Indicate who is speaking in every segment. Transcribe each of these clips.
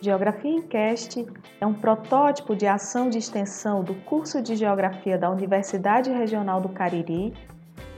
Speaker 1: Geografia em Cast é um protótipo de ação de extensão do curso de Geografia da Universidade Regional do Cariri.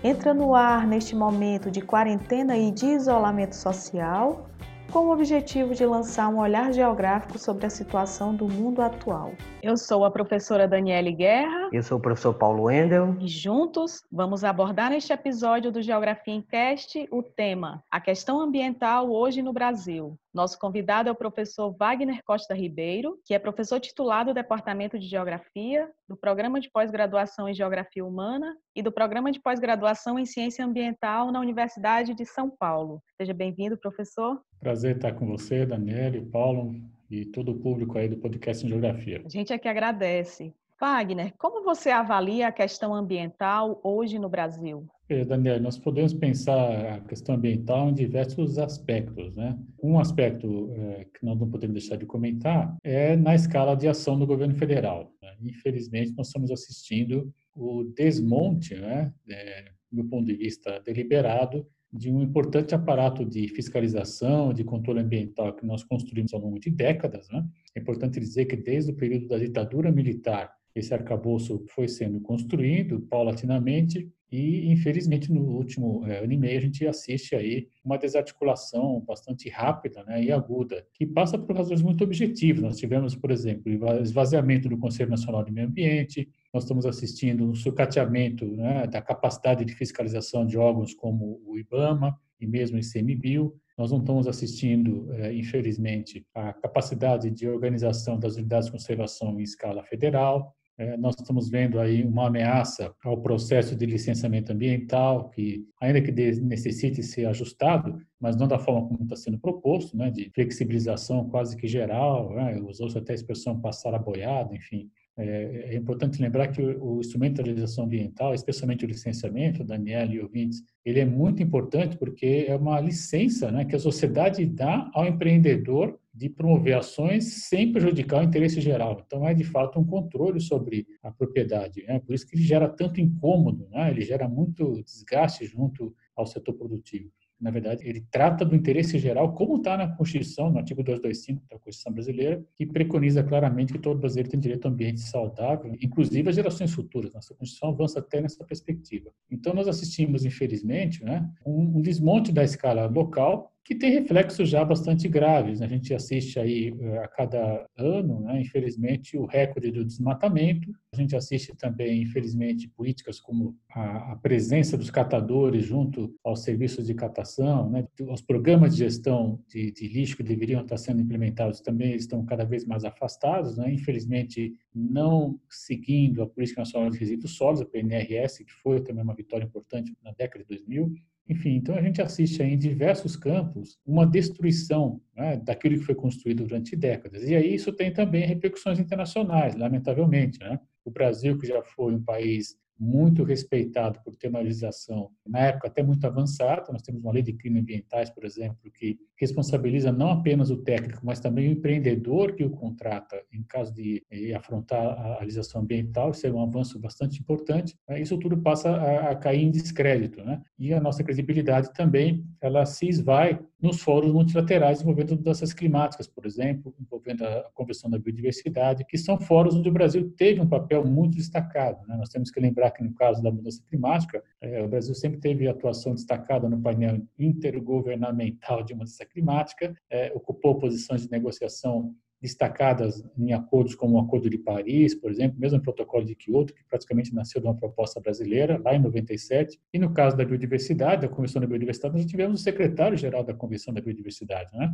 Speaker 1: Entra no ar neste momento de quarentena e de isolamento social com o objetivo de lançar um olhar geográfico sobre a situação do mundo atual. Eu sou a professora Daniele Guerra.
Speaker 2: Eu sou o professor Paulo Wendel.
Speaker 1: E juntos vamos abordar neste episódio do Geografia em Cast o tema A questão ambiental hoje no Brasil. Nosso convidado é o professor Wagner Costa Ribeiro, que é professor titular do Departamento de Geografia, do Programa de Pós-Graduação em Geografia Humana e do Programa de Pós-Graduação em Ciência Ambiental na Universidade de São Paulo. Seja bem-vindo, professor.
Speaker 3: Prazer estar com você, Daniele, Paulo e todo o público aí do podcast em Geografia.
Speaker 1: A gente aqui agradece. Wagner, como você avalia a questão ambiental hoje no Brasil?
Speaker 3: É, Daniel, nós podemos pensar a questão ambiental em diversos aspectos. Né? Um aspecto é, que nós não podemos deixar de comentar é na escala de ação do governo federal. Né? Infelizmente, nós estamos assistindo o desmonte, né, é, do ponto de vista deliberado, de um importante aparato de fiscalização, de controle ambiental que nós construímos ao longo de décadas. Né? É importante dizer que desde o período da ditadura militar esse arcabouço foi sendo construído paulatinamente e, infelizmente, no último é, ano e meio, a gente assiste aí uma desarticulação bastante rápida né, e aguda, que passa por razões muito objetivas. Nós tivemos, por exemplo, esvaziamento do Conselho Nacional de Meio Ambiente, nós estamos assistindo um sucateamento né, da capacidade de fiscalização de órgãos como o IBAMA e mesmo o ICMBio, nós não estamos assistindo, é, infelizmente, a capacidade de organização das unidades de conservação em escala federal. É, nós estamos vendo aí uma ameaça ao processo de licenciamento ambiental, que, ainda que necessite ser ajustado, mas não da forma como está sendo proposto, né, de flexibilização quase que geral, né, usou-se até a expressão passar a boiada, enfim. É, é, importante lembrar que o, o instrumento de legislação ambiental, especialmente o licenciamento, Daniel e ouvintes, ele é muito importante porque é uma licença né, que a sociedade dá ao empreendedor de promover ações sem prejudicar o interesse geral. Então, é de fato um controle sobre a propriedade. Né? Por isso que ele gera tanto incômodo, né? ele gera muito desgaste junto ao setor produtivo na verdade, ele trata do interesse geral, como está na Constituição, no artigo 225 da Constituição brasileira, que preconiza claramente que todo brasileiro tem direito a um ambiente saudável, inclusive as gerações futuras. Nossa Constituição avança até nessa perspectiva. Então, nós assistimos, infelizmente, né, um, desmonte da escala local, que tem reflexos já bastante graves. Né? A gente assiste aí eh, a cada ano, né, infelizmente, o recorde do desmatamento. A gente assiste também, infelizmente, políticas como a, presença dos catadores junto aos serviços de catação, né? os programas de gestão de, de, lixo que deveriam estar sendo implementados também estão cada vez mais afastados, né? infelizmente não seguindo a Política Nacional de Resíduos Sólidos, a PNRS, que foi também uma vitória importante na década de 2000, enfim, então a gente assiste aí em diversos campos uma destruição né, daquilo que foi construído durante décadas. E aí isso tem também repercussões internacionais, lamentavelmente. Né? O Brasil, que já foi um país muito respeitado por ter uma legislação, na época até muito avançada. Nós temos uma lei de crimes ambientais, por exemplo, que responsabiliza não apenas o técnico, mas também o empreendedor que o contrata em caso de eh, afrontar a legislação ambiental. Isso é um avanço bastante importante. Né? Isso tudo passa a, cair em descrédito, né? E a nossa credibilidade também, ela se esvai nos fóruns multilaterais envolvendo mudanças climáticas, por exemplo, envolvendo a Convenção da Biodiversidade, que são fóruns onde o Brasil teve um papel muito destacado. Né? Nós temos que lembrar que, no caso da mudança climática, é, o Brasil sempre teve atuação destacada no painel intergovernamental de mudança climática, é, ocupou posições de negociação destacadas em acordos como o Acordo de Paris, por exemplo, mesmo o Protocolo de Kyoto, que praticamente nasceu de uma proposta brasileira, lá em 97. E no caso da biodiversidade, da Convenção da Biodiversidade, nós tivemos o secretário-geral da Convenção da Biodiversidade, né?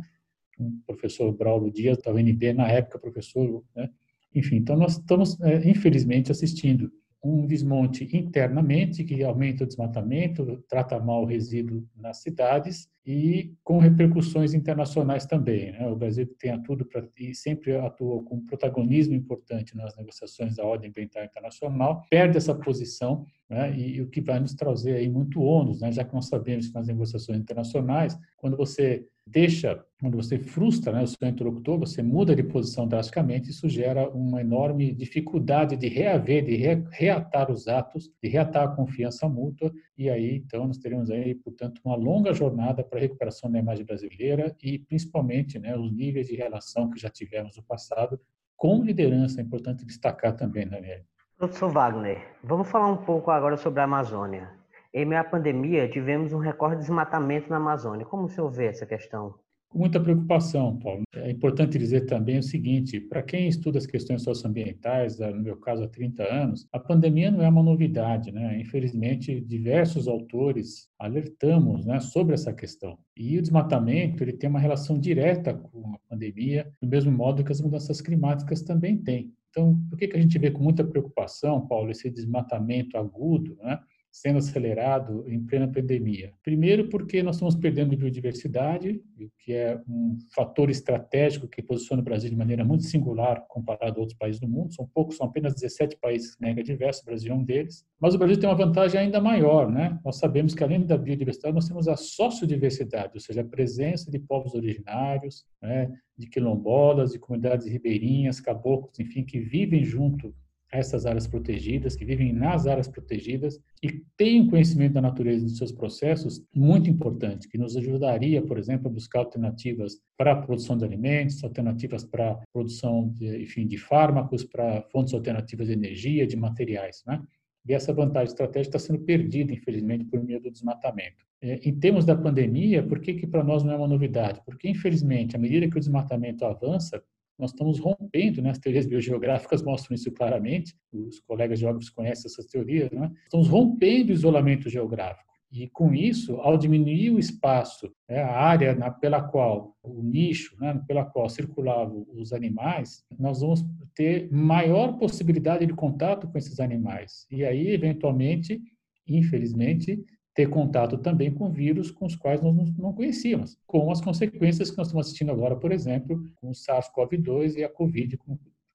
Speaker 3: o professor Braulio Dias, da UNB, na época professor. Né? Enfim, então nós estamos, é, infelizmente, assistindo um desmonte internamente, que aumenta o desmatamento, trata mal o resíduo nas cidades e com repercussões internacionais também. Né? O Brasil tem tudo e sempre atuou com um protagonismo importante nas negociações da ordem ambiental internacional, perde essa posição né? e, e, o que vai nos trazer aí muito ônus, né? já que nós sabemos que nas negociações internacionais, quando você deixa, quando você frustra né, o seu interlocutor, você muda de posição drasticamente, isso gera uma enorme dificuldade de reaver, de re, reatar os atos, de reatar a confiança mútua, e aí, então, nós teremos aí, portanto, uma longa jornada para a recuperação da imagem brasileira e, principalmente, né, os níveis de relação que já tivemos no passado, com liderança, é importante destacar também, Daniel.
Speaker 2: Professor Wagner, vamos falar um pouco agora sobre a Amazônia. Em meio à pandemia, tivemos um recorde de desmatamento na Amazônia. Como o senhor vê essa questão?
Speaker 3: Com muita preocupação, Paulo. É importante dizer também o seguinte: para quem estuda as questões socioambientais, no meu caso há 30 anos, a pandemia não é uma novidade, né? Infelizmente, diversos autores alertamos né, sobre essa questão. E o desmatamento ele tem uma relação direta com a pandemia, do mesmo modo que as mudanças climáticas também têm. Então, por que, que a gente vê com muita preocupação, Paulo, esse desmatamento agudo, né? Sendo acelerado em plena pandemia. Primeiro, porque nós estamos perdendo biodiversidade, o que é um fator estratégico que posiciona o Brasil de maneira muito singular comparado a outros países do mundo. São poucos, são apenas 17 países mega diversos, o Brasil é um deles. Mas o Brasil tem uma vantagem ainda maior, né? Nós sabemos que além da biodiversidade, nós temos a sociodiversidade, ou seja, a presença de povos originários, né? de quilombolas, de comunidades ribeirinhas, caboclos, enfim, que vivem junto essas áreas protegidas, que vivem nas áreas protegidas e têm um conhecimento da natureza dos seus processos muito importante, que nos ajudaria, por exemplo, a buscar alternativas para a produção de alimentos, alternativas para a produção, de, enfim, de fármacos, para fontes alternativas de energia, de materiais, né? E essa vantagem estratégica está sendo perdida, infelizmente, por meio do desmatamento. É, em termos da pandemia, por que, que para nós não é uma novidade? Porque, infelizmente, à medida que o desmatamento avança, nós estamos rompendo, né? as teorias biogeográficas mostram isso claramente, os colegas geógrafos conhecem essas teorias, né? estamos rompendo o isolamento geográfico. E com isso, ao diminuir o espaço, né, a área na, pela qual, o nicho né, pela qual circulavam os animais, nós vamos ter maior possibilidade de contato com esses animais. E aí, eventualmente, infelizmente, ter contato também com vírus com os quais nós não conhecíamos, com as consequências que nós estamos assistindo agora, por exemplo, com o SARS-CoV-2 e a COVID,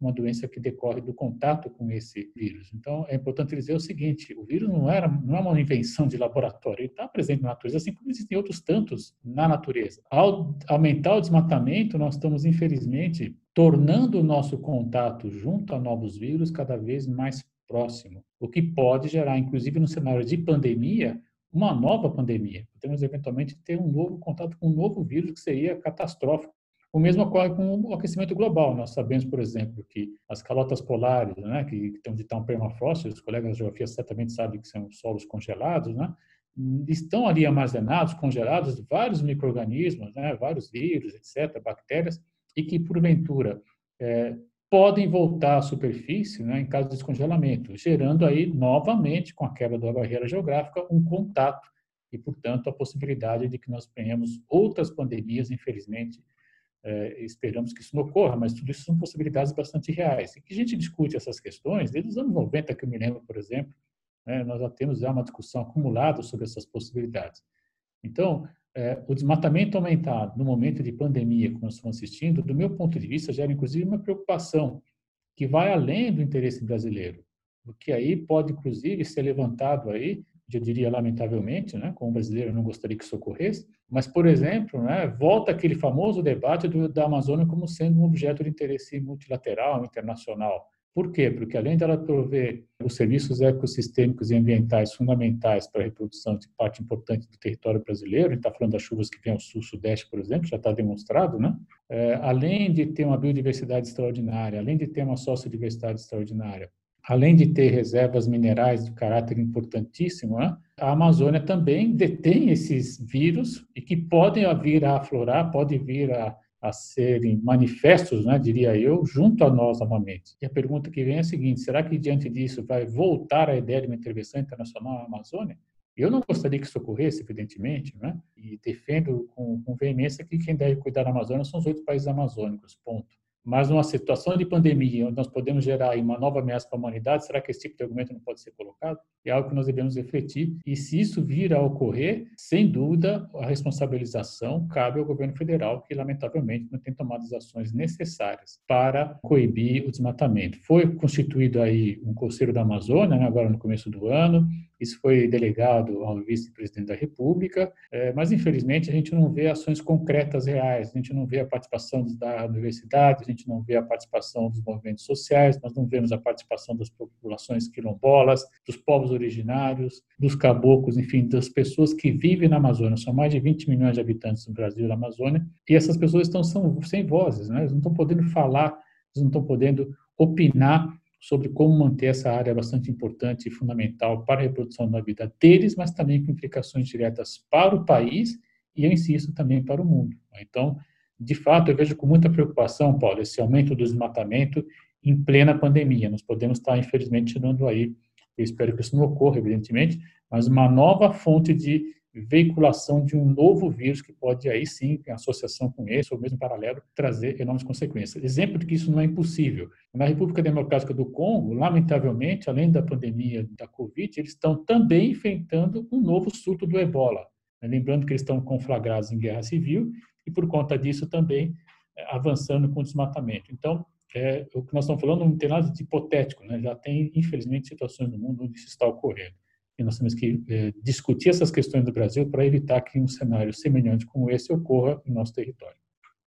Speaker 3: uma doença que decorre do contato com esse vírus. Então, é importante dizer o seguinte: o vírus não, era, não é uma invenção de laboratório, ele está presente na natureza, assim como existem outros tantos na natureza. Ao aumentar o desmatamento, nós estamos, infelizmente, tornando o nosso contato junto a novos vírus cada vez mais próximo, o que pode gerar, inclusive no cenário de pandemia, uma nova pandemia. Podemos eventualmente ter um novo contato com um novo vírus que seria catastrófico. O mesmo ocorre com o aquecimento global. Nós sabemos, por exemplo, que as calotas polares, né, que estão de tão permafrost, os colegas de geografia certamente sabem que são solos congelados, né, estão ali armazenados, congelados, vários micro-organismos, né, vários vírus, etc., bactérias, e que, porventura, é, podem voltar à superfície né, em caso de descongelamento, gerando aí novamente, com a quebra da barreira geográfica, um contato e, portanto, a possibilidade de que nós tenhamos outras pandemias, infelizmente, é, esperamos que isso não ocorra, mas tudo isso são possibilidades bastante reais. E que a gente discute essas questões desde os anos 90, que eu me lembro, por exemplo, né, nós já temos já uma discussão acumulada sobre essas possibilidades. Então, é, o desmatamento aumentar no momento de pandemia, como nós estamos assistindo, do meu ponto de vista, gera inclusive uma preocupação que vai além do interesse brasileiro, o que aí pode inclusive ser levantado aí, eu diria lamentavelmente, né, como brasileiro não gostaria que isso ocorresse, mas, por exemplo, né, volta aquele famoso debate do, da Amazônia como sendo um objeto de interesse multilateral, internacional. Por quê? Porque além dela prover os serviços ecossistêmicos e ambientais fundamentais para a reprodução de parte importante do território brasileiro, a gente está falando das chuvas que vêm ao sul-sudeste, por exemplo, já está demonstrado, né? É, além de ter uma biodiversidade extraordinária, além de ter uma sociodiversidade extraordinária, além de ter reservas minerais de caráter importantíssimo, né? a Amazônia também detém esses vírus e que podem vir a aflorar, podem vir a a serem manifestos, né, diria eu, junto a nós novamente. E a pergunta que vem é a seguinte: será que diante disso vai voltar a ideia de uma intervenção internacional na Amazônia? Eu não gostaria que isso ocorresse, evidentemente, né? e defendo com, com veemência que quem deve cuidar da Amazônia são os oito países amazônicos, ponto. Mas numa situação de pandemia, onde nós podemos gerar uma nova ameaça para a humanidade, será que esse tipo de argumento não pode ser colocado? É algo que nós devemos refletir. E se isso vir a ocorrer, sem dúvida, a responsabilização cabe ao governo federal, que lamentavelmente não tem tomado as ações necessárias para coibir o desmatamento. Foi constituído aí um Conselho da Amazônia, né, agora no começo do ano, isso foi delegado ao vice-presidente da República, é, mas infelizmente a gente não vê ações concretas reais, a gente não vê a participação da universidade, a gente não vê a participação dos movimentos sociais, nós não vemos a participação das populações quilombolas, dos povos originários, dos caboclos, enfim, das pessoas que vivem na Amazônia. São mais de 20 milhões de habitantes no Brasil e na Amazônia, e essas pessoas estão são, sem vozes, né? eles não estão podendo falar, eles não estão podendo opinar sobre como manter essa área bastante importante e fundamental para a reprodução da vida deles, mas também com implicações diretas para o país e, eu insisto, também para o mundo. Então, de fato, eu vejo com muita preocupação, Paulo, esse aumento do desmatamento em plena pandemia. Nós podemos estar, infelizmente, dando aí, eu espero que isso não ocorra, evidentemente, mas uma nova fonte de veiculação de um novo vírus que pode aí sim, em associação com esse ou mesmo paralelo, trazer enormes consequências. Exemplo de que isso não é impossível. Na República Democrática do Congo, lamentavelmente, além da pandemia da Covid, eles estão também enfrentando um novo surto do ebola. Lembrando que eles estão conflagrados em guerra civil e, por conta disso, também é, avançando com o desmatamento. Então, é, o que nós estamos falando não tem nada de hipotético, né? já tem, infelizmente, situações no mundo onde isso está ocorrendo. E nós temos que é, discutir essas questões do Brasil para evitar que um cenário semelhante como esse ocorra em nosso território.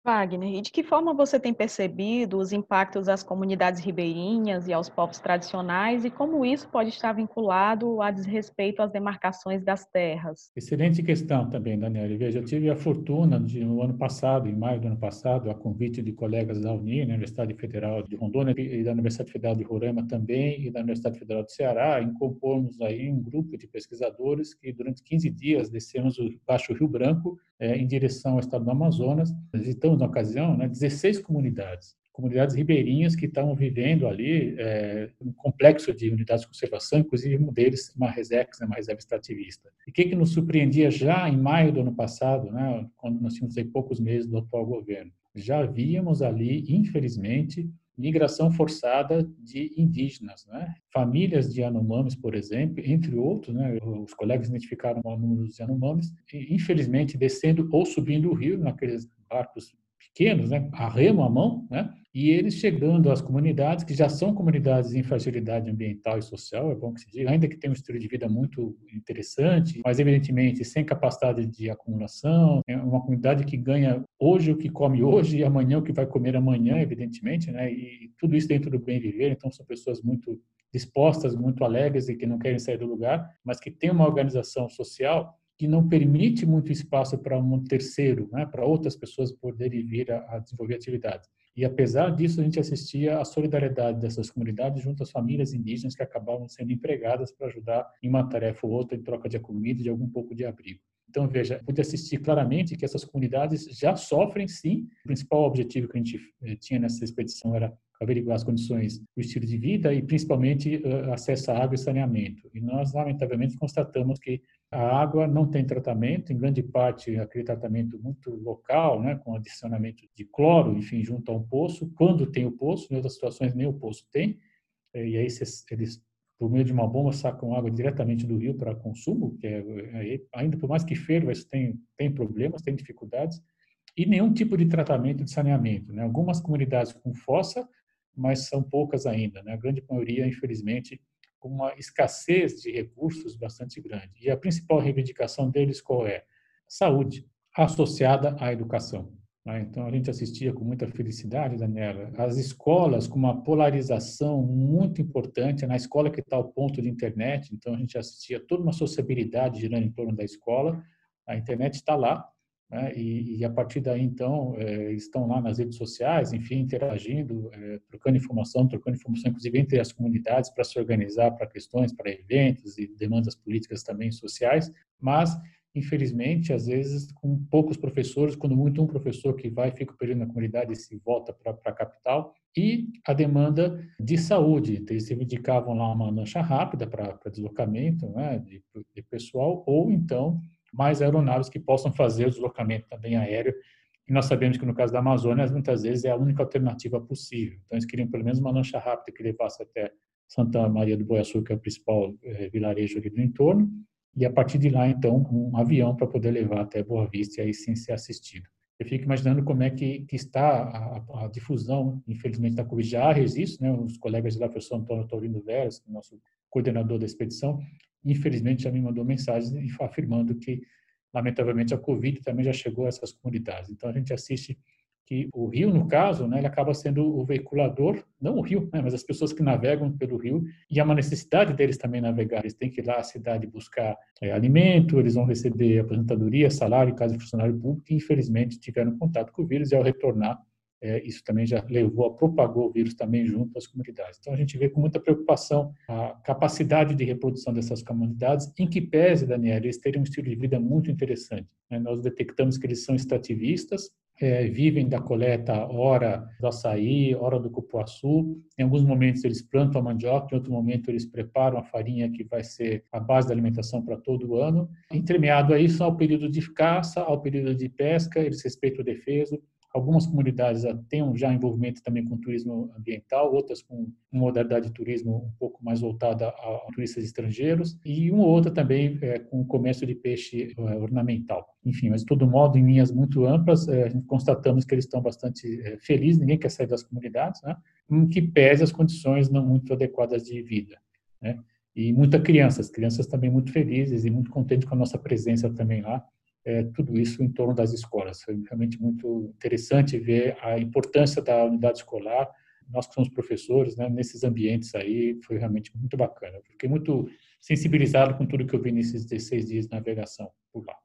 Speaker 1: Wagner, e de que forma você tem percebido os impactos às comunidades ribeirinhas e aos povos tradicionais e como isso pode estar vinculado a desrespeito às demarcações das terras?
Speaker 3: Excelente questão também, Daniela. Eu tive a fortuna de, no ano passado, em maio do ano passado, a convite de colegas da Uni, na Universidade Federal de Rondônia e da Universidade Federal de Roraima também e da Universidade Federal do Ceará, em compormos aí um grupo de pesquisadores que durante 15 dias descemos o Baixo Rio Branco é, em direção ao estado do Amazonas. Visitamos, na ocasião, né, 16 comunidades, comunidades ribeirinhas que estavam vivendo ali é, um complexo de unidades de conservação, inclusive um deles, uma resex, né, uma reserva extrativista. E o que, que nos surpreendia já em maio do ano passado, né, quando nós tínhamos aí poucos meses do atual governo? Já víamos ali, infelizmente, migração forçada de indígenas, né? Famílias de Yanomamis, por exemplo, entre outros, né? Os colegas identificaram número dos Yanomamis, infelizmente descendo ou subindo o rio naqueles barcos pequenos, né, a remo à mão, né, e eles chegando às comunidades, que já são comunidades em fragilidade ambiental e social, é bom que se diga, ainda que tenham um estilo de vida muito interessante, mas evidentemente sem capacidade de acumulação, é uma comunidade que ganha hoje o que come hoje e amanhã o que vai comer amanhã, evidentemente, né, e tudo isso dentro do bem viver, então são pessoas muito dispostas, muito alegres e que não querem sair do lugar, mas que têm uma organização social que não permite muito espaço para um terceiro, né, para outras pessoas poderem vir a, a, desenvolver atividades. E apesar disso, a gente assistia à solidariedade dessas comunidades junto às famílias indígenas que acabavam sendo empregadas para ajudar em uma tarefa ou outra em troca de comida de algum pouco de abrigo. Então, veja, pude assistir claramente que essas comunidades já sofrem, sim. O principal objetivo que a gente eh, tinha nessa expedição era averiguar as condições do estilo de vida e, principalmente, uh, acesso à água e saneamento. E nós, lamentavelmente, constatamos que a água não tem tratamento, em grande parte aquele tratamento muito local, né, com adicionamento de cloro, enfim, junto a um poço. Quando tem o poço, em outras situações nem o poço tem, eh, e aí eles, por meio de uma bomba, sacam água diretamente do rio para consumo, que é, ainda por mais que ferva, isso tem, tem problemas, tem dificuldades, e nenhum tipo de tratamento de saneamento. Né? Algumas comunidades com fossa mas são poucas ainda. Né? A grande maioria, infelizmente, com uma escassez de recursos bastante grande. E a principal reivindicação deles qual é? Saúde, associada à educação. Né? Então, a gente assistia com muita felicidade, Daniela, as escolas com uma polarização muito importante, na escola que está ao ponto de internet, então a gente assistia toda uma sociabilidade girando em torno da escola, a internet está lá, né? E, e, a partir daí, então, é, estão lá nas redes sociais, enfim, interagindo, é, trocando informação, trocando informação, inclusive entre as comunidades, para se organizar para questões, para eventos e demandas políticas também sociais, mas, infelizmente, às vezes, com poucos professores, quando muito um professor que vai, fica o período na comunidade e se volta para a capital, e a demanda de saúde. Eles reivindicavam lá uma lancha rápida para deslocamento né, de, de pessoal, ou então mais aeronaves que possam fazer o deslocamento também aéreo E nós sabemos que no caso da Amazônia, muitas vezes é a única alternativa possível. Então, eles queriam pelo menos uma lancha rápida que levasse até Santa Maria do Boiaçu, que é o principal é, vilarejo ali do entorno, e a partir de lá, então, um avião para poder levar até Boa Vista e aí sim ser assistido. Eu fico imaginando como é que, que está a, a, difusão, infelizmente, da Covid. Já há registros, né? os colegas o professor Antônio Taurino Veras, é nosso coordenador da expedição, infelizmente já me mandou mensagem afirmando que, lamentavelmente, a Covid também já chegou a essas comunidades. Então, a gente assiste que o rio, no caso, né, ele acaba sendo o veiculador, não o rio, né, mas as pessoas que navegam pelo rio, e há uma necessidade deles também navegar. Eles têm que ir lá à cidade buscar é, alimento, eles vão receber aposentadoria, salário, caso de funcionário público, e infelizmente tiveram contato com o vírus, e ao retornar, é, isso também já levou, propagou o vírus também junto às comunidades. Então, a gente vê com muita preocupação a capacidade de reprodução dessas comunidades, em que pese, Daniel, eles terem um estilo de vida muito interessante. Né? Nós detectamos que eles são extrativistas, é, vivem da coleta hora do açaí, hora do cupuaçu. Em alguns momentos eles plantam a mandioca, em outro momento eles preparam a farinha que vai ser a base da alimentação para todo o ano. Entremeado a isso, ao período de caça, ao período de pesca, eles respeitam o defeso, Algumas comunidades têm já envolvimento também com turismo ambiental, outras com modalidade de turismo um pouco mais voltada a, turistas estrangeiros e uma outra também é, com comércio de peixe é, ornamental. Enfim, mas de todo modo, em linhas muito amplas, é, constatamos que eles estão bastante é, felizes, ninguém quer sair das comunidades, né? que pese as condições não muito adequadas de vida. Né? E muita criança, as crianças também muito felizes e muito contentes com a nossa presença também lá é, tudo isso em torno das escolas. Foi realmente muito interessante ver a importância da unidade escolar. Nós que somos professores, né, nesses ambientes aí, foi realmente muito bacana. Fiquei muito sensibilizado com tudo que eu vi nesses 16 dias de navegação por lá.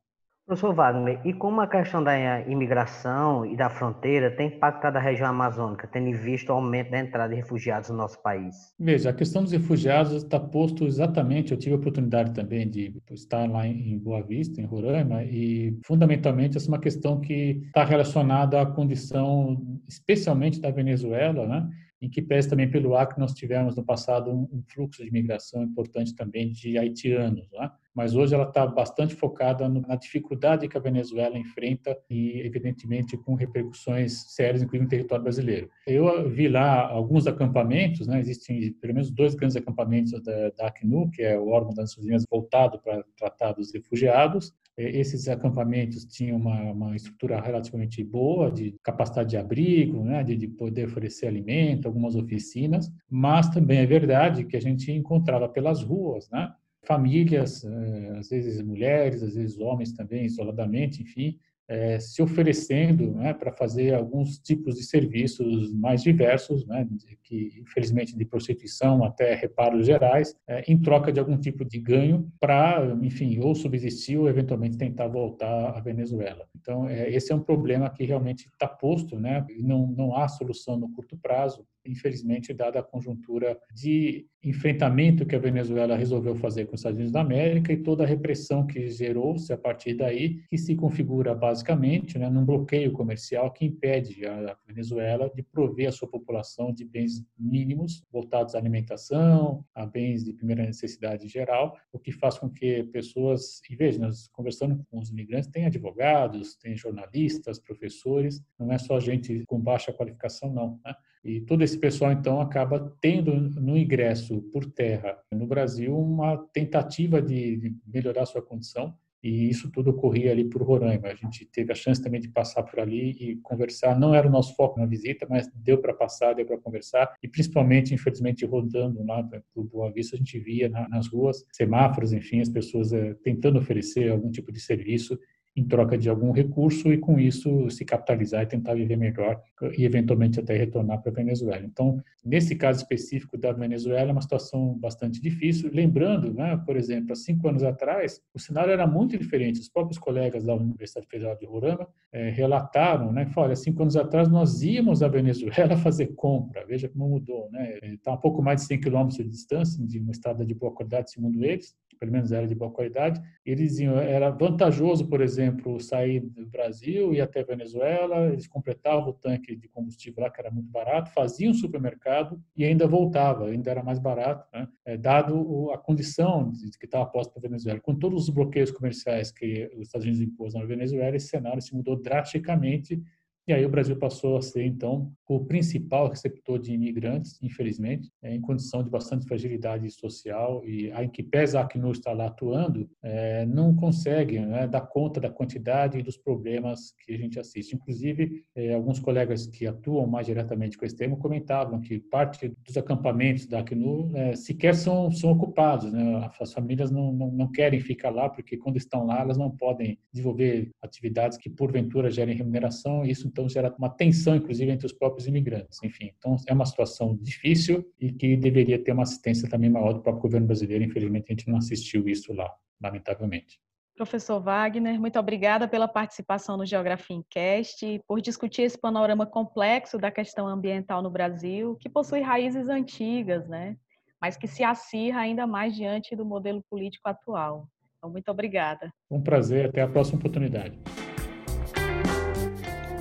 Speaker 2: Professor Wagner, e como a questão da imigração e da fronteira tem impactado a região amazônica, tendo visto o aumento da entrada de refugiados no nosso país?
Speaker 3: Veja, a questão dos refugiados está posto exatamente, eu tive a oportunidade também de estar lá em Boa Vista, em Roraima, e fundamentalmente essa é uma questão que está relacionada à condição, especialmente da Venezuela, né? em que pese também pelo Acre nós tivemos no passado um, fluxo de imigração importante também de haitianos, né? Mas hoje ela está bastante focada na dificuldade que a Venezuela enfrenta e, evidentemente, com repercussões sérias, inclusive no território brasileiro. Eu vi lá alguns acampamentos, né? existem pelo menos dois grandes acampamentos da, da ACNUR, que é o órgão das Nações Unidas voltado para tratar dos refugiados, esses acampamentos tinham uma, uma, estrutura relativamente boa, de capacidade de abrigo, né, de, de, poder oferecer alimento, algumas oficinas, mas também é verdade que a gente encontrava pelas ruas, né, famílias, eh, às vezes mulheres, às vezes homens também, isoladamente, enfim, é, se oferecendo né, para fazer alguns tipos de serviços mais diversos, né, que infelizmente de prostituição até reparos gerais, é, em troca de algum tipo de ganho para, enfim, ou subsistir ou eventualmente tentar voltar à Venezuela. Então, esse é um problema que realmente está posto, né, não, não há solução no curto prazo infelizmente, dada a conjuntura de enfrentamento que a Venezuela resolveu fazer com os Estados Unidos da América e toda a repressão que gerou-se a partir daí, que se configura basicamente né, num bloqueio comercial que impede a Venezuela de prover a sua população de bens mínimos voltados à alimentação, a bens de primeira necessidade geral, o que faz com que pessoas, e veja, nós conversando com os imigrantes, tem advogados, tem jornalistas, professores, não é só gente com baixa qualificação, não. Né? E todo esse pessoal, então, acaba tendo no ingresso por terra no Brasil uma tentativa de, melhorar sua condição. E isso tudo ocorria ali por Roraima. A gente teve a chance também de passar por ali e conversar. Não era o nosso foco na visita, mas deu para passar, deu para conversar. E principalmente, infelizmente, rodando lá por Boa Vista, a gente via nas ruas semáforos, enfim, as pessoas eh, tentando oferecer algum tipo de serviço em troca de algum recurso e com isso se capitalizar e tentar viver melhor e eventualmente até retornar para a Venezuela. Então, nesse caso específico da Venezuela, é uma situação bastante difícil. Lembrando, né, por exemplo, há cinco anos atrás, o cenário era muito diferente. Os próprios colegas da Universidade Federal de Roraima é, relataram, né, que olha, cinco anos atrás nós íamos à Venezuela fazer compra. Veja como mudou, né? Está a pouco mais de 100 quilômetros de distância de uma estrada de boa qualidade, segundo eles, pelo menos era de boa qualidade. Eles diziam, era vantajoso, por exemplo exemplo, sair do Brasil e até Venezuela, eles completavam o tanque de combustível lá, que era muito barato, faziam supermercado e ainda voltava, ainda era mais barato, né? é, dado a condição de que estava posta para a Venezuela. Com todos os bloqueios comerciais que os Estados Unidos impôs na Venezuela, esse cenário se mudou drasticamente E aí o Brasil passou a ser, então, o principal receptor de imigrantes, infelizmente, é, em condição de bastante fragilidade social e em que pesa a Acnur está lá atuando, é, não consegue né, dar conta da quantidade e dos problemas que a gente assiste. Inclusive, é, alguns colegas que atuam mais diretamente com esse tema comentavam que parte dos acampamentos da Acnur sequer são, são ocupados. Né? As famílias não, não, não querem ficar lá porque quando estão lá elas não podem desenvolver atividades que porventura gerem remuneração e isso então gera uma tensão, inclusive, entre os próprios imigrantes. Enfim, então é uma situação difícil e que deveria ter uma assistência também maior do próprio governo brasileiro. Infelizmente, a gente não assistiu isso lá, lamentavelmente.
Speaker 1: Professor Wagner, muito obrigada pela participação no Geografia em Cast e por discutir esse panorama complexo da questão ambiental no Brasil, que possui raízes antigas, né? mas que se acirra ainda mais diante do modelo político atual. Então, muito obrigada.
Speaker 3: Um prazer, até a próxima oportunidade.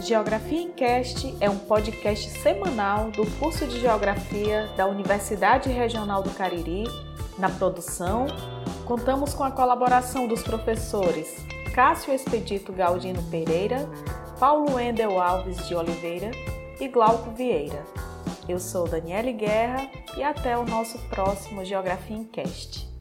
Speaker 1: Geografia em Cast é um podcast semanal do curso de Geografia da Universidade Regional do Cariri. Na produção, contamos com a colaboração dos professores Cássio Expedito Galdino Pereira, Paulo Endel Alves de Oliveira e Glauco Vieira. Eu sou Daniele Guerra e até o nosso próximo Geografia em Cast.